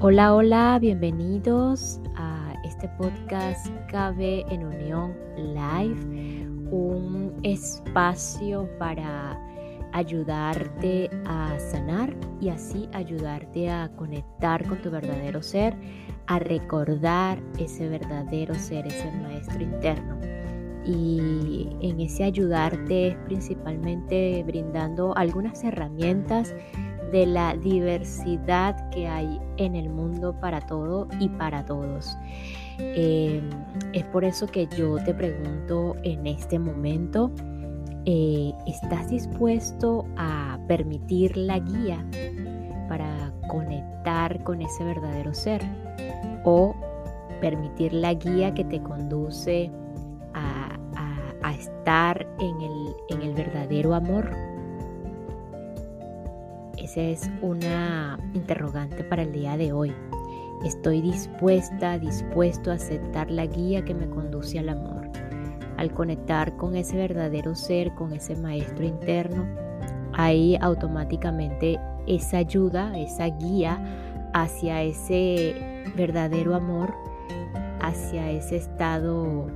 Hola, hola, bienvenidos a este podcast Cabe en Unión Live, un espacio para ayudarte a sanar y así ayudarte a conectar con tu verdadero ser, a recordar ese verdadero ser, ese maestro interno. Y en ese ayudarte es principalmente brindando algunas herramientas de la diversidad que hay en el mundo para todo y para todos. Em, es por eso que yo te pregunto en este momento, eh, ¿estás dispuesto a permitir la guía para conectar con ese verdadero ser? ¿O permitir la guía que te conduce a, estar en el, en el verdadero amor? Esa es una interrogante para el día de hoy. Estoy dispuesta, dispuesto a aceptar la guía que me conduce al amor. Al conectar con ese verdadero ser, con ese maestro interno, ahí automáticamente esa ayuda, esa guía hacia ese verdadero amor, hacia ese estado,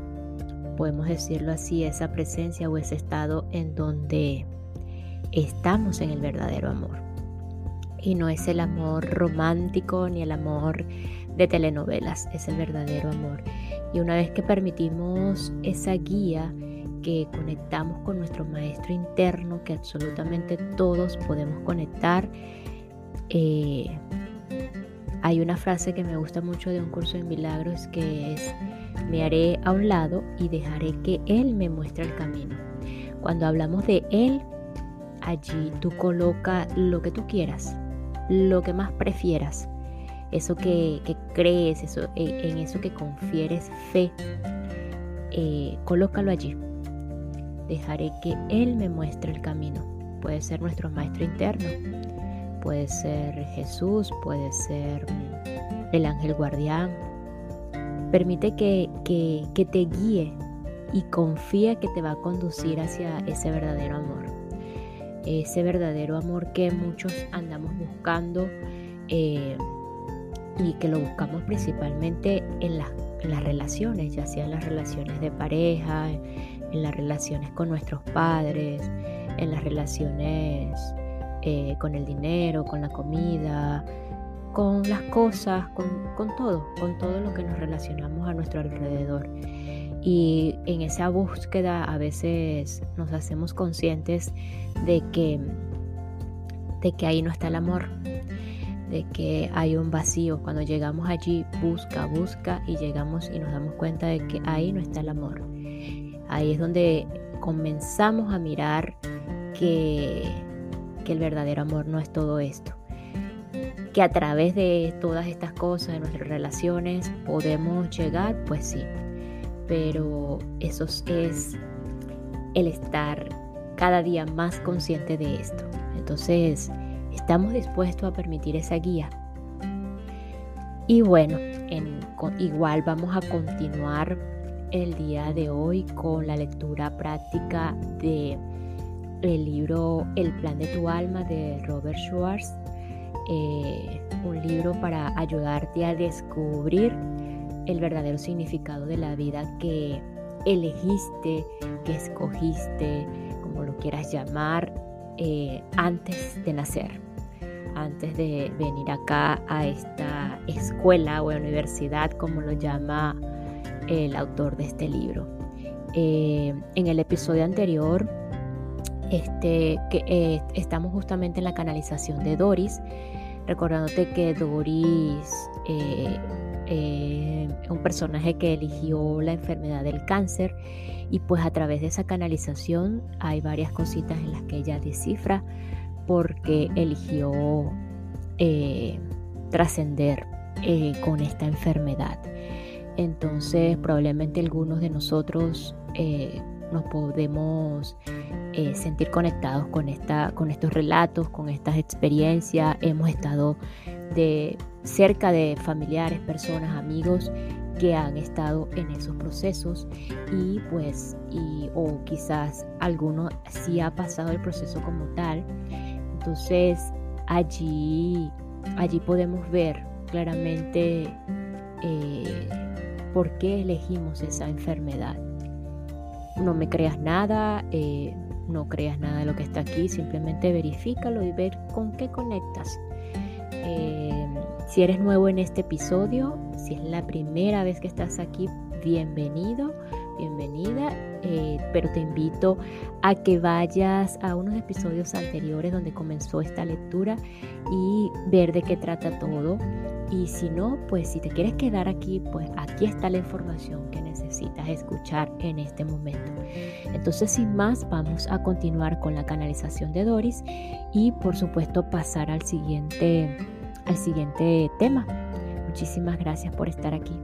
podemos decirlo así, esa presencia o ese estado en donde estamos en el verdadero amor y no es el amor romántico ni el amor de telenovelas, es el verdadero amor. Y una vez que permitimos esa guía, que conectamos con nuestro maestro interno, que absolutamente todos podemos conectar, eh, hay una frase que me gusta mucho de un curso de milagros que es, me haré a un lado y dejaré que Él me muestre el camino. Cuando hablamos de Él, allí tú coloca lo que tú quieras, lo que más prefieras, eso que, crees, eso, e, en eso que confieres fe, eh, colócalo allí. Dejaré que Él me muestre el camino. Puede ser nuestro maestro interno, puede ser Jesús, puede ser mm, el ángel guardián. Permite que, que te guíe y confía que te va a conducir hacia ese verdadero amor ese verdadero amor que muchos andamos buscando eh, y que lo buscamos principalmente en las, relaciones, ya sea en las relaciones de pareja, en las relaciones con nuestros padres, en las relaciones eh, con el dinero, con la comida, con las cosas, con, con todo, con todo lo que nos relacionamos a nuestro alrededor. Y en esa búsqueda a veces nos hacemos conscientes de que, de que ahí no está el amor, de que hay un vacío. Cuando llegamos allí, busca, busca y llegamos y nos damos cuenta de que ahí no está el amor. Ahí es donde comenzamos a mirar que, que el verdadero amor no es todo esto. Que a través de todas estas cosas, de nuestras relaciones, podemos llegar, pues sí, pero eso es el estar cada día más consciente de esto. Entonces, estamos dispuestos a permitir esa guía. Y bueno, igual vamos a continuar el día de hoy con la lectura práctica de el libro El plan de tu alma de Robert Schwartz, eh, un libro para ayudarte a descubrir el verdadero significado de la vida que elegiste, que escogiste, como lo quieras llamar, eh, antes de nacer, antes de venir acá a esta escuela o universidad, como lo llama el autor de este libro. Eh, en el episodio anterior, este, eh, estamos justamente en la canalización de Doris, recordándote que Doris eh, un personaje que eligió la enfermedad del cáncer y pues a través de esa canalización hay varias cositas en las que ella descifra porque eligió eh, trascender eh, con esta enfermedad. Entonces probablemente algunos de nosotros nos podemos sentir conectados con, esta, con estos relatos, con estas experiencias. Hemos estado de cerca de familiares, personas, amigos que han estado en esos procesos y pues o quizás alguno sí ha pasado el proceso como tal entonces allí allí podemos ver claramente eh, por qué elegimos esa enfermedad. No me creas nada, eh, no creas nada de lo que está aquí, simplemente verifícalo y ver con qué conectas. Eh, si eres nuevo en este episodio, si es la primera vez que estás aquí, bienvenido, bienvenida, eh, pero te invito a que vayas a unos episodios anteriores donde comenzó esta lectura y ver de qué trata todo. Y si no, pues si te quieres quedar aquí, pues aquí está la información que necesitas escuchar en este momento. Entonces, sin más, vamos a continuar con la canalización de Doris y por supuesto pasar al siguiente, al siguiente tema. Muchísimas gracias por estar aquí.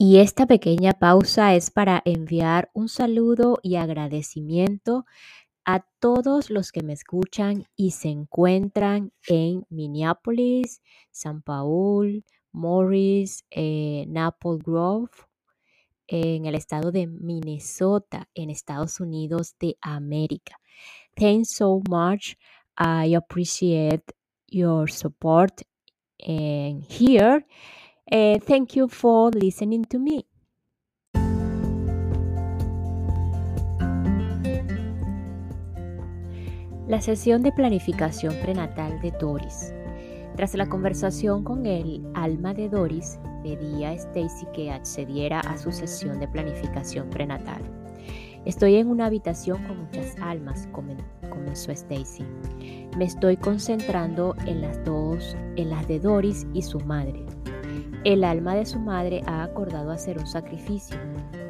Y esta pequeña pausa es para enviar un saludo y agradecimiento a todos los que me escuchan y se encuentran en Minneapolis, San Paul, Morris, eh, Grove, en el estado de Minnesota, en Estados Unidos de América. Thanks so much. I appreciate your support and here. Uh, thank you for listening to me. La sesión de planificación prenatal de Doris. Tras la conversación con el alma de Doris, pedí a Stacy que accediera a su sesión de planificación prenatal. Estoy en una habitación con muchas almas, comenzó Stacy. Me estoy concentrando en las dos, en las de Doris y su madre. El alma de su madre ha acordado hacer un sacrificio.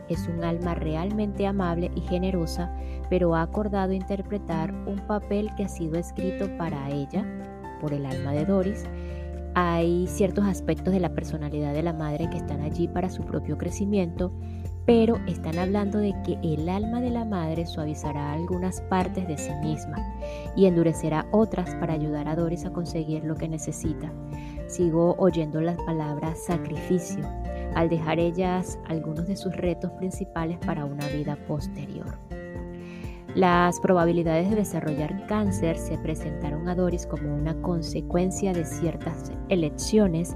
Es un alma realmente amable y generosa, pero ha acordado interpretar un papel que ha sido escrito para ella por el alma de Doris. Hay ciertos aspectos de la personalidad de la madre que están allí para su propio crecimiento, pero están hablando de que el alma de la madre suavizará algunas partes de sí misma y endurecerá otras para ayudar a Doris a conseguir lo que necesita sigo oyendo las palabras sacrificio al dejar ellas algunos de sus retos principales para una vida posterior. Las probabilidades de desarrollar cáncer se presentaron a Doris como una consecuencia de ciertas elecciones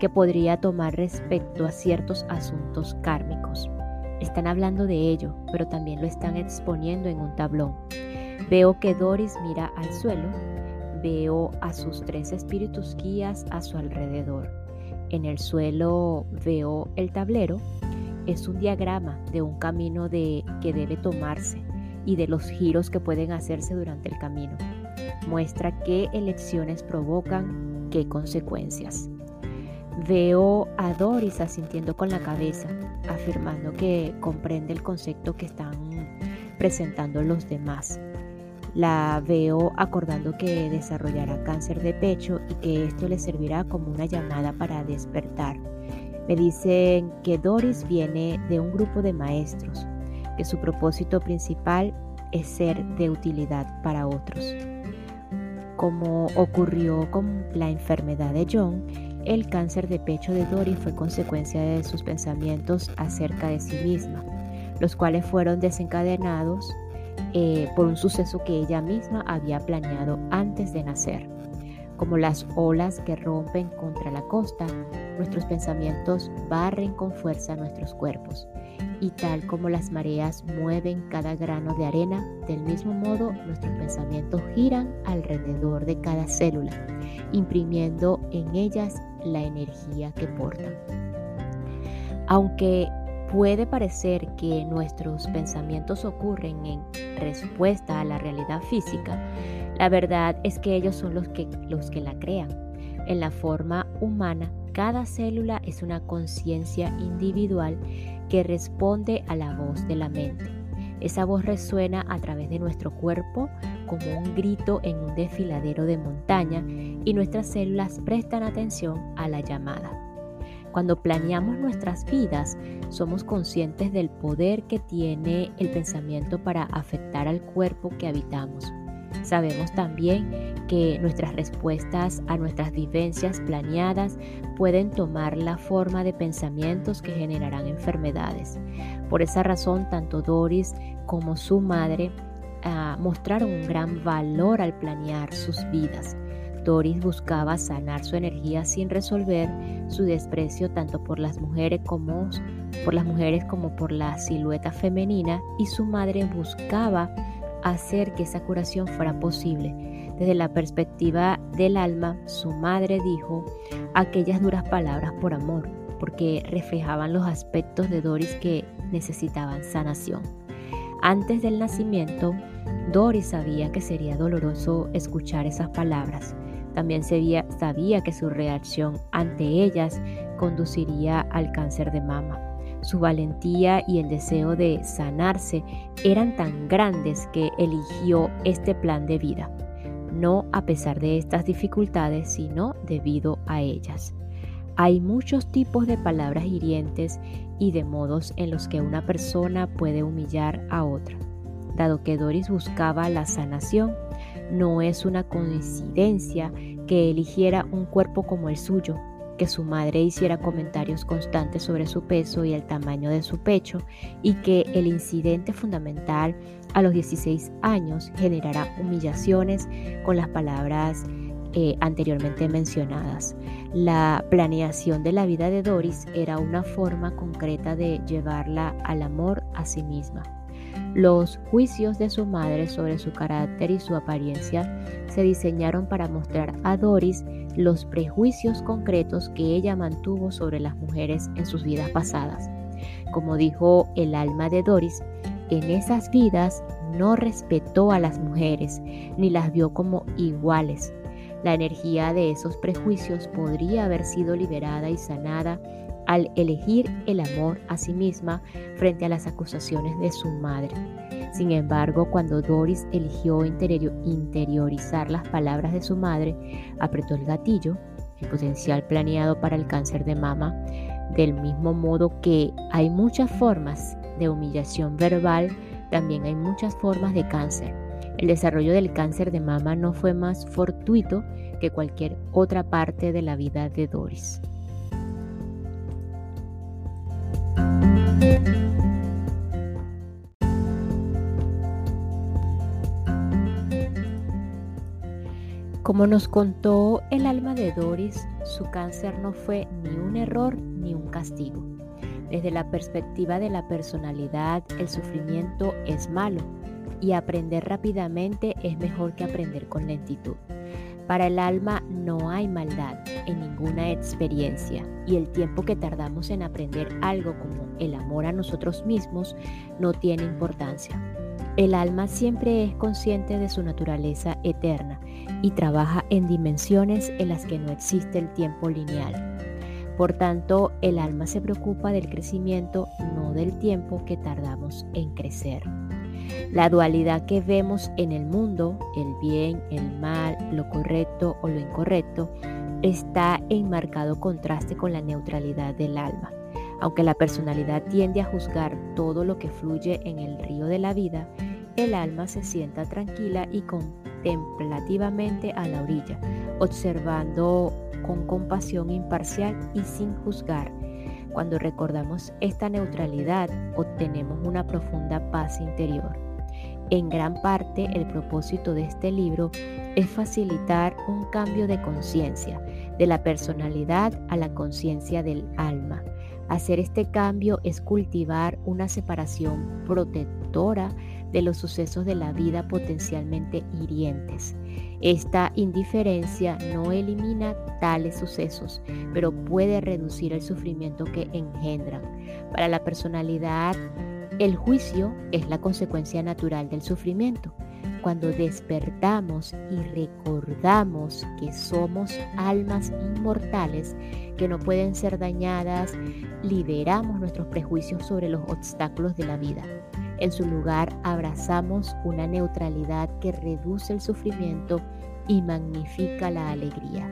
que podría tomar respecto a ciertos asuntos kármicos. Están hablando de ello, pero también lo están exponiendo en un tablón. Veo que Doris mira al suelo veo a sus tres espíritus guías a su alrededor. En el suelo veo el tablero. Es un diagrama de un camino de, que debe tomarse y de los giros que pueden hacerse durante el camino. Muestra qué elecciones provocan qué consecuencias. Veo a Doris asintiendo con la cabeza, afirmando que comprende el concepto que están presentando los demás. La veo acordando que desarrollará cáncer de pecho y que esto le servirá como una llamada para despertar. Me dicen que Doris viene de un grupo de maestros, que su propósito principal es ser de utilidad para otros. Como ocurrió con la enfermedad de John, el cáncer de pecho de Doris fue consecuencia de sus pensamientos acerca de sí misma, los cuales fueron desencadenados eh, por un suceso que ella misma había planeado antes de nacer. Como las olas que rompen contra la costa, nuestros pensamientos barren con fuerza nuestros cuerpos. Y tal como las mareas mueven cada grano de arena, del mismo modo nuestros pensamientos giran alrededor de cada célula, imprimiendo en ellas la energía que portan. Aunque Puede parecer que nuestros pensamientos ocurren en respuesta a la realidad física. La verdad es que ellos son los que, los que la crean. En la forma humana, cada célula es una conciencia individual que responde a la voz de la mente. Esa voz resuena a través de nuestro cuerpo como un grito en un desfiladero de montaña y nuestras células prestan atención a la llamada. Cuando planeamos nuestras vidas, somos conscientes del poder que tiene el pensamiento para afectar al cuerpo que habitamos. Sabemos también que nuestras respuestas a nuestras vivencias planeadas pueden tomar la forma de pensamientos que generarán enfermedades. Por esa razón, tanto Doris como su madre ah, mostraron un gran valor al planear sus vidas. Doris buscaba sanar su energía sin resolver su desprecio tanto por las mujeres como por las mujeres como por la silueta femenina y su madre buscaba hacer que esa curación fuera posible. Desde la perspectiva del alma, su madre dijo aquellas duras palabras por amor, porque reflejaban los aspectos de Doris que necesitaban sanación. Antes del nacimiento, Doris sabía que sería doloroso escuchar esas palabras. También sabía, sabía que su reacción ante ellas conduciría al cáncer de mama. Su valentía y el deseo de sanarse eran tan grandes que eligió este plan de vida, no a pesar de estas dificultades, sino debido a ellas. Hay muchos tipos de palabras hirientes y de modos en los que una persona puede humillar a otra. Dado que Doris buscaba la sanación, no es una coincidencia que eligiera un cuerpo como el suyo, que su madre hiciera comentarios constantes sobre su peso y el tamaño de su pecho y que el incidente fundamental a los 16 años generara humillaciones con las palabras eh, anteriormente mencionadas. La planeación de la vida de Doris era una forma concreta de llevarla al amor a sí misma. Los juicios de su madre sobre su carácter y su apariencia se diseñaron para mostrar a Doris los prejuicios concretos que ella mantuvo sobre las mujeres en sus vidas pasadas. Como dijo el alma de Doris, en esas vidas no respetó a las mujeres ni las vio como iguales. La energía de esos prejuicios podría haber sido liberada y sanada al elegir el amor a sí misma frente a las acusaciones de su madre. Sin embargo, cuando Doris eligió interiorizar las palabras de su madre, apretó el gatillo, el potencial planeado para el cáncer de mama, del mismo modo que hay muchas formas de humillación verbal, también hay muchas formas de cáncer. El desarrollo del cáncer de mama no fue más fortuito que cualquier otra parte de la vida de Doris. Como nos contó el alma de Doris, su cáncer no fue ni un error ni un castigo. Desde la perspectiva de la personalidad, el sufrimiento es malo y aprender rápidamente es mejor que aprender con lentitud. Para el alma no hay maldad en ninguna experiencia y el tiempo que tardamos en aprender algo como el amor a nosotros mismos no tiene importancia. El alma siempre es consciente de su naturaleza eterna y trabaja en dimensiones en las que no existe el tiempo lineal. Por tanto, el alma se preocupa del crecimiento, no del tiempo que tardamos en crecer. La dualidad que vemos en el mundo, el bien, el mal, lo correcto o lo incorrecto, está en marcado contraste con la neutralidad del alma. Aunque la personalidad tiende a juzgar todo lo que fluye en el río de la vida, el alma se sienta tranquila y contemplativamente a la orilla, observando con compasión imparcial y sin juzgar. Cuando recordamos esta neutralidad, obtenemos una profunda paz interior. En gran parte el propósito de este libro es facilitar un cambio de conciencia, de la personalidad a la conciencia del alma. Hacer este cambio es cultivar una separación protectora de los sucesos de la vida potencialmente hirientes. Esta indiferencia no elimina tales sucesos, pero puede reducir el sufrimiento que engendran. Para la personalidad el juicio es la consecuencia natural del sufrimiento. Cuando despertamos y recordamos que somos almas inmortales que no pueden ser dañadas, liberamos nuestros prejuicios sobre los obstáculos de la vida. En su lugar, abrazamos una neutralidad que reduce el sufrimiento y magnifica la alegría.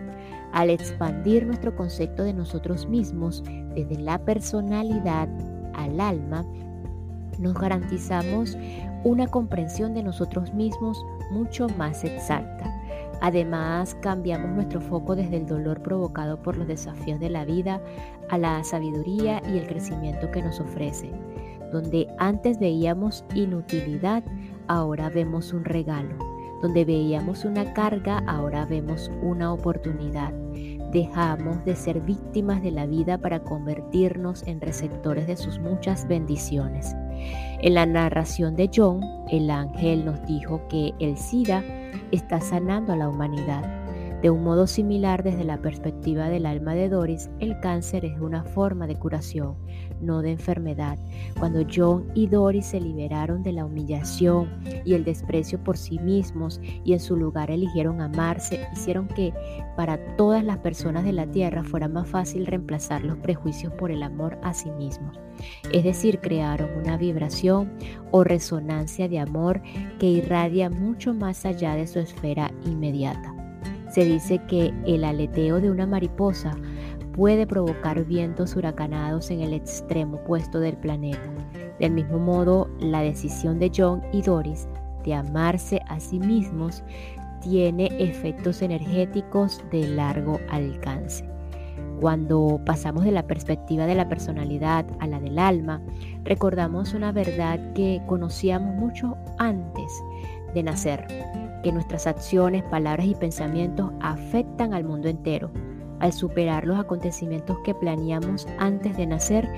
Al expandir nuestro concepto de nosotros mismos desde la personalidad al alma, nos garantizamos una comprensión de nosotros mismos mucho más exacta. Además, cambiamos nuestro foco desde el dolor provocado por los desafíos de la vida a la sabiduría y el crecimiento que nos ofrece. Donde antes veíamos inutilidad, ahora vemos un regalo. Donde veíamos una carga, ahora vemos una oportunidad. Dejamos de ser víctimas de la vida para convertirnos en receptores de sus muchas bendiciones. En la narración de John, el ángel nos dijo que el SIDA está sanando a la humanidad de un modo similar, desde la perspectiva del alma de Doris, el cáncer es una forma de curación, no de enfermedad. Cuando John y Doris se liberaron de la humillación y el desprecio por sí mismos y en su lugar eligieron amarse, hicieron que para todas las personas de la tierra fuera más fácil reemplazar los prejuicios por el amor a sí mismos. Es decir, crearon una vibración o resonancia de amor que irradia mucho más allá de su esfera inmediata. Se dice que el aleteo de una mariposa puede provocar vientos huracanados en el extremo opuesto del planeta. Del mismo modo, la decisión de John y Doris de amarse a sí mismos tiene efectos energéticos de largo alcance. Cuando pasamos de la perspectiva de la personalidad a la del alma, recordamos una verdad que conocíamos mucho antes de nacer que nuestras acciones, palabras y pensamientos afectan al mundo entero. Al superar los acontecimientos que planeamos antes de nacer,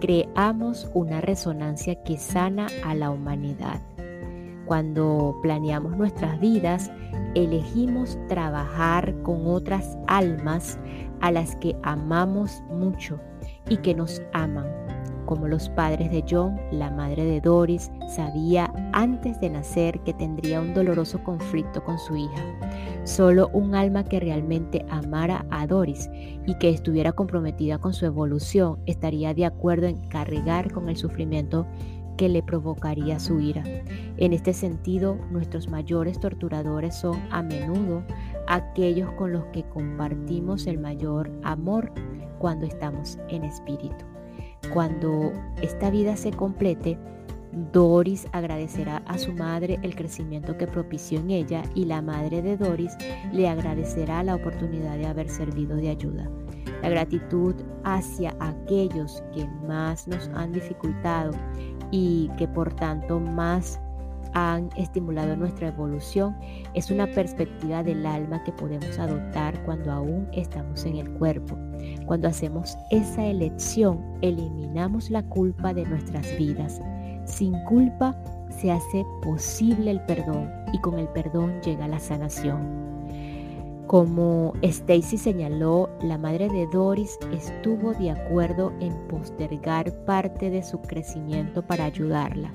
creamos una resonancia que sana a la humanidad. Cuando planeamos nuestras vidas, elegimos trabajar con otras almas a las que amamos mucho y que nos aman como los padres de John, la madre de Doris sabía antes de nacer que tendría un doloroso conflicto con su hija. Solo un alma que realmente amara a Doris y que estuviera comprometida con su evolución estaría de acuerdo en cargar con el sufrimiento que le provocaría su ira. En este sentido, nuestros mayores torturadores son a menudo aquellos con los que compartimos el mayor amor cuando estamos en espíritu. Cuando esta vida se complete, Doris agradecerá a su madre el crecimiento que propició en ella y la madre de Doris le agradecerá la oportunidad de haber servido de ayuda. La gratitud hacia aquellos que más nos han dificultado y que por tanto más han estimulado nuestra evolución es una perspectiva del alma que podemos adoptar cuando aún estamos en el cuerpo. Cuando hacemos esa elección, eliminamos la culpa de nuestras vidas. Sin culpa se hace posible el perdón y con el perdón llega la sanación. Como Stacy señaló, la madre de Doris estuvo de acuerdo en postergar parte de su crecimiento para ayudarla.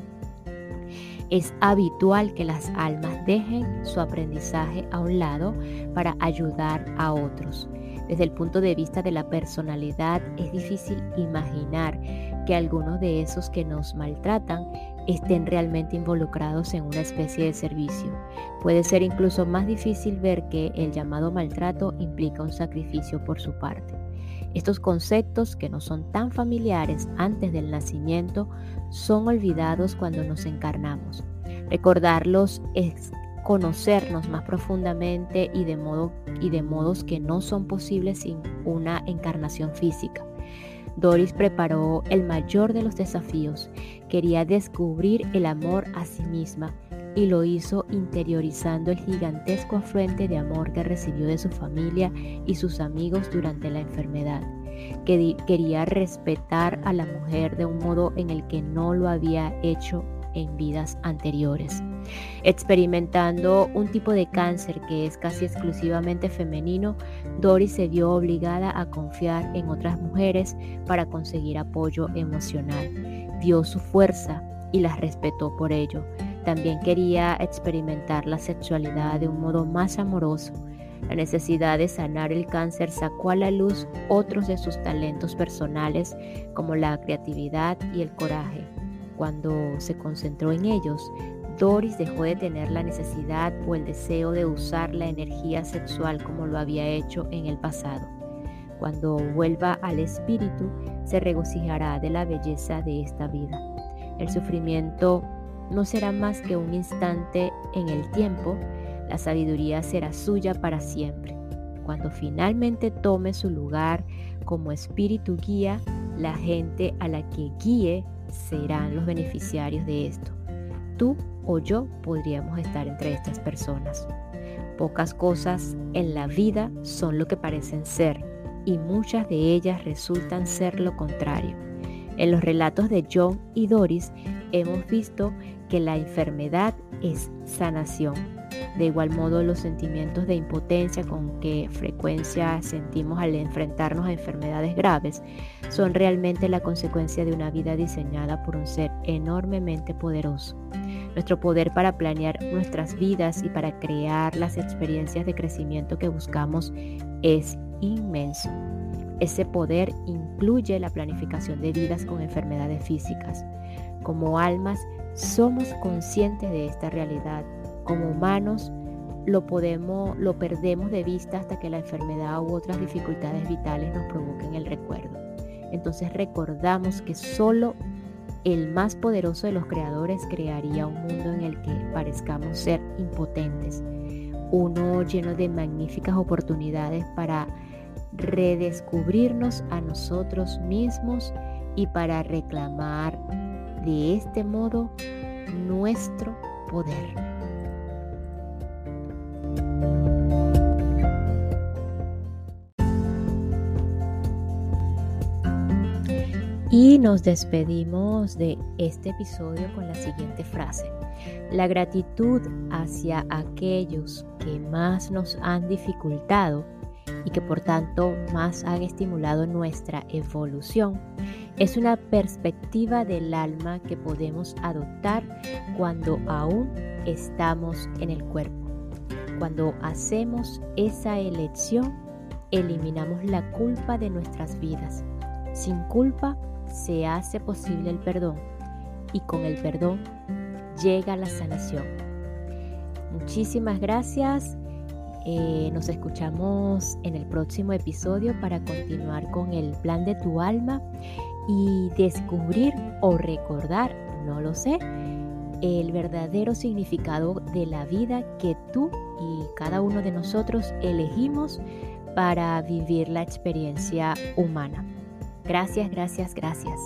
Es habitual que las almas dejen su aprendizaje a un lado para ayudar a otros. Desde el punto de vista de la personalidad es difícil imaginar que algunos de esos que nos maltratan estén realmente involucrados en una especie de servicio. Puede ser incluso más difícil ver que el llamado maltrato implica un sacrificio por su parte. Estos conceptos que no son tan familiares antes del nacimiento son olvidados cuando nos encarnamos. Recordarlos es conocernos más profundamente y de, y de modos que no son posibles sin una encarnación física. Doris preparó el mayor de los desafíos. Quería descubrir el amor a sí misma y lo hizo interiorizando el gigantesco afluente de amor que recibió de su familia y sus amigos durante la enfermedad. Quería respetar a la mujer de un modo en el que no lo había hecho en vidas anteriores. Experimentando un tipo de cáncer que es casi exclusivamente femenino, Doris se vio obligada a confiar en otras mujeres para conseguir apoyo emocional. Vio su fuerza y las respetó por ello. También quería experimentar la sexualidad de un modo más amoroso. La necesidad de sanar el cáncer sacó a la luz otros de sus talentos personales como la creatividad y el coraje. Cuando se concentró en ellos, Doris dejó de tener la necesidad o el deseo de usar la energía sexual como lo había hecho en el pasado. Cuando vuelva al espíritu, se regocijará de la belleza de esta vida. El sufrimiento no será más que un instante en el tiempo, la sabiduría será suya para siempre. Cuando finalmente tome su lugar como espíritu guía, la gente a la que guíe serán los beneficiarios de esto. Tú o yo podríamos estar entre estas personas. Pocas cosas en la vida son lo que parecen ser y muchas de ellas resultan ser lo contrario. En los relatos de John y Doris hemos visto que la enfermedad es sanación. De igual modo, los sentimientos de impotencia con que frecuencia sentimos al enfrentarnos a enfermedades graves son realmente la consecuencia de una vida diseñada por un ser enormemente poderoso. Nuestro poder para planear nuestras vidas y para crear las experiencias de crecimiento que buscamos es inmenso. Ese poder incluye la planificación de vidas con enfermedades físicas. Como almas, somos conscientes de esta realidad. Como humanos, lo podemos, lo perdemos de vista hasta que la enfermedad u otras dificultades vitales nos provoquen el recuerdo. Entonces recordamos que solo el más poderoso de los creadores crearía un mundo en el que parezcamos ser impotentes, uno lleno de magníficas oportunidades para redescubrirnos a nosotros mismos y para reclamar de este modo nuestro poder. Y nos despedimos de este episodio con la siguiente frase. La gratitud hacia aquellos que más nos han dificultado y que por tanto más han estimulado nuestra evolución. Es una perspectiva del alma que podemos adoptar cuando aún estamos en el cuerpo. Cuando hacemos esa elección, eliminamos la culpa de nuestras vidas. Sin culpa se hace posible el perdón y con el perdón llega la sanación. Muchísimas gracias eh, nos escuchamos en el próximo episodio para continuar con el plan de tu alma y descubrir o recordar, no lo sé, el verdadero significado de la vida que tú y cada uno de nosotros elegimos para vivir la experiencia humana. Gracias, gracias, gracias.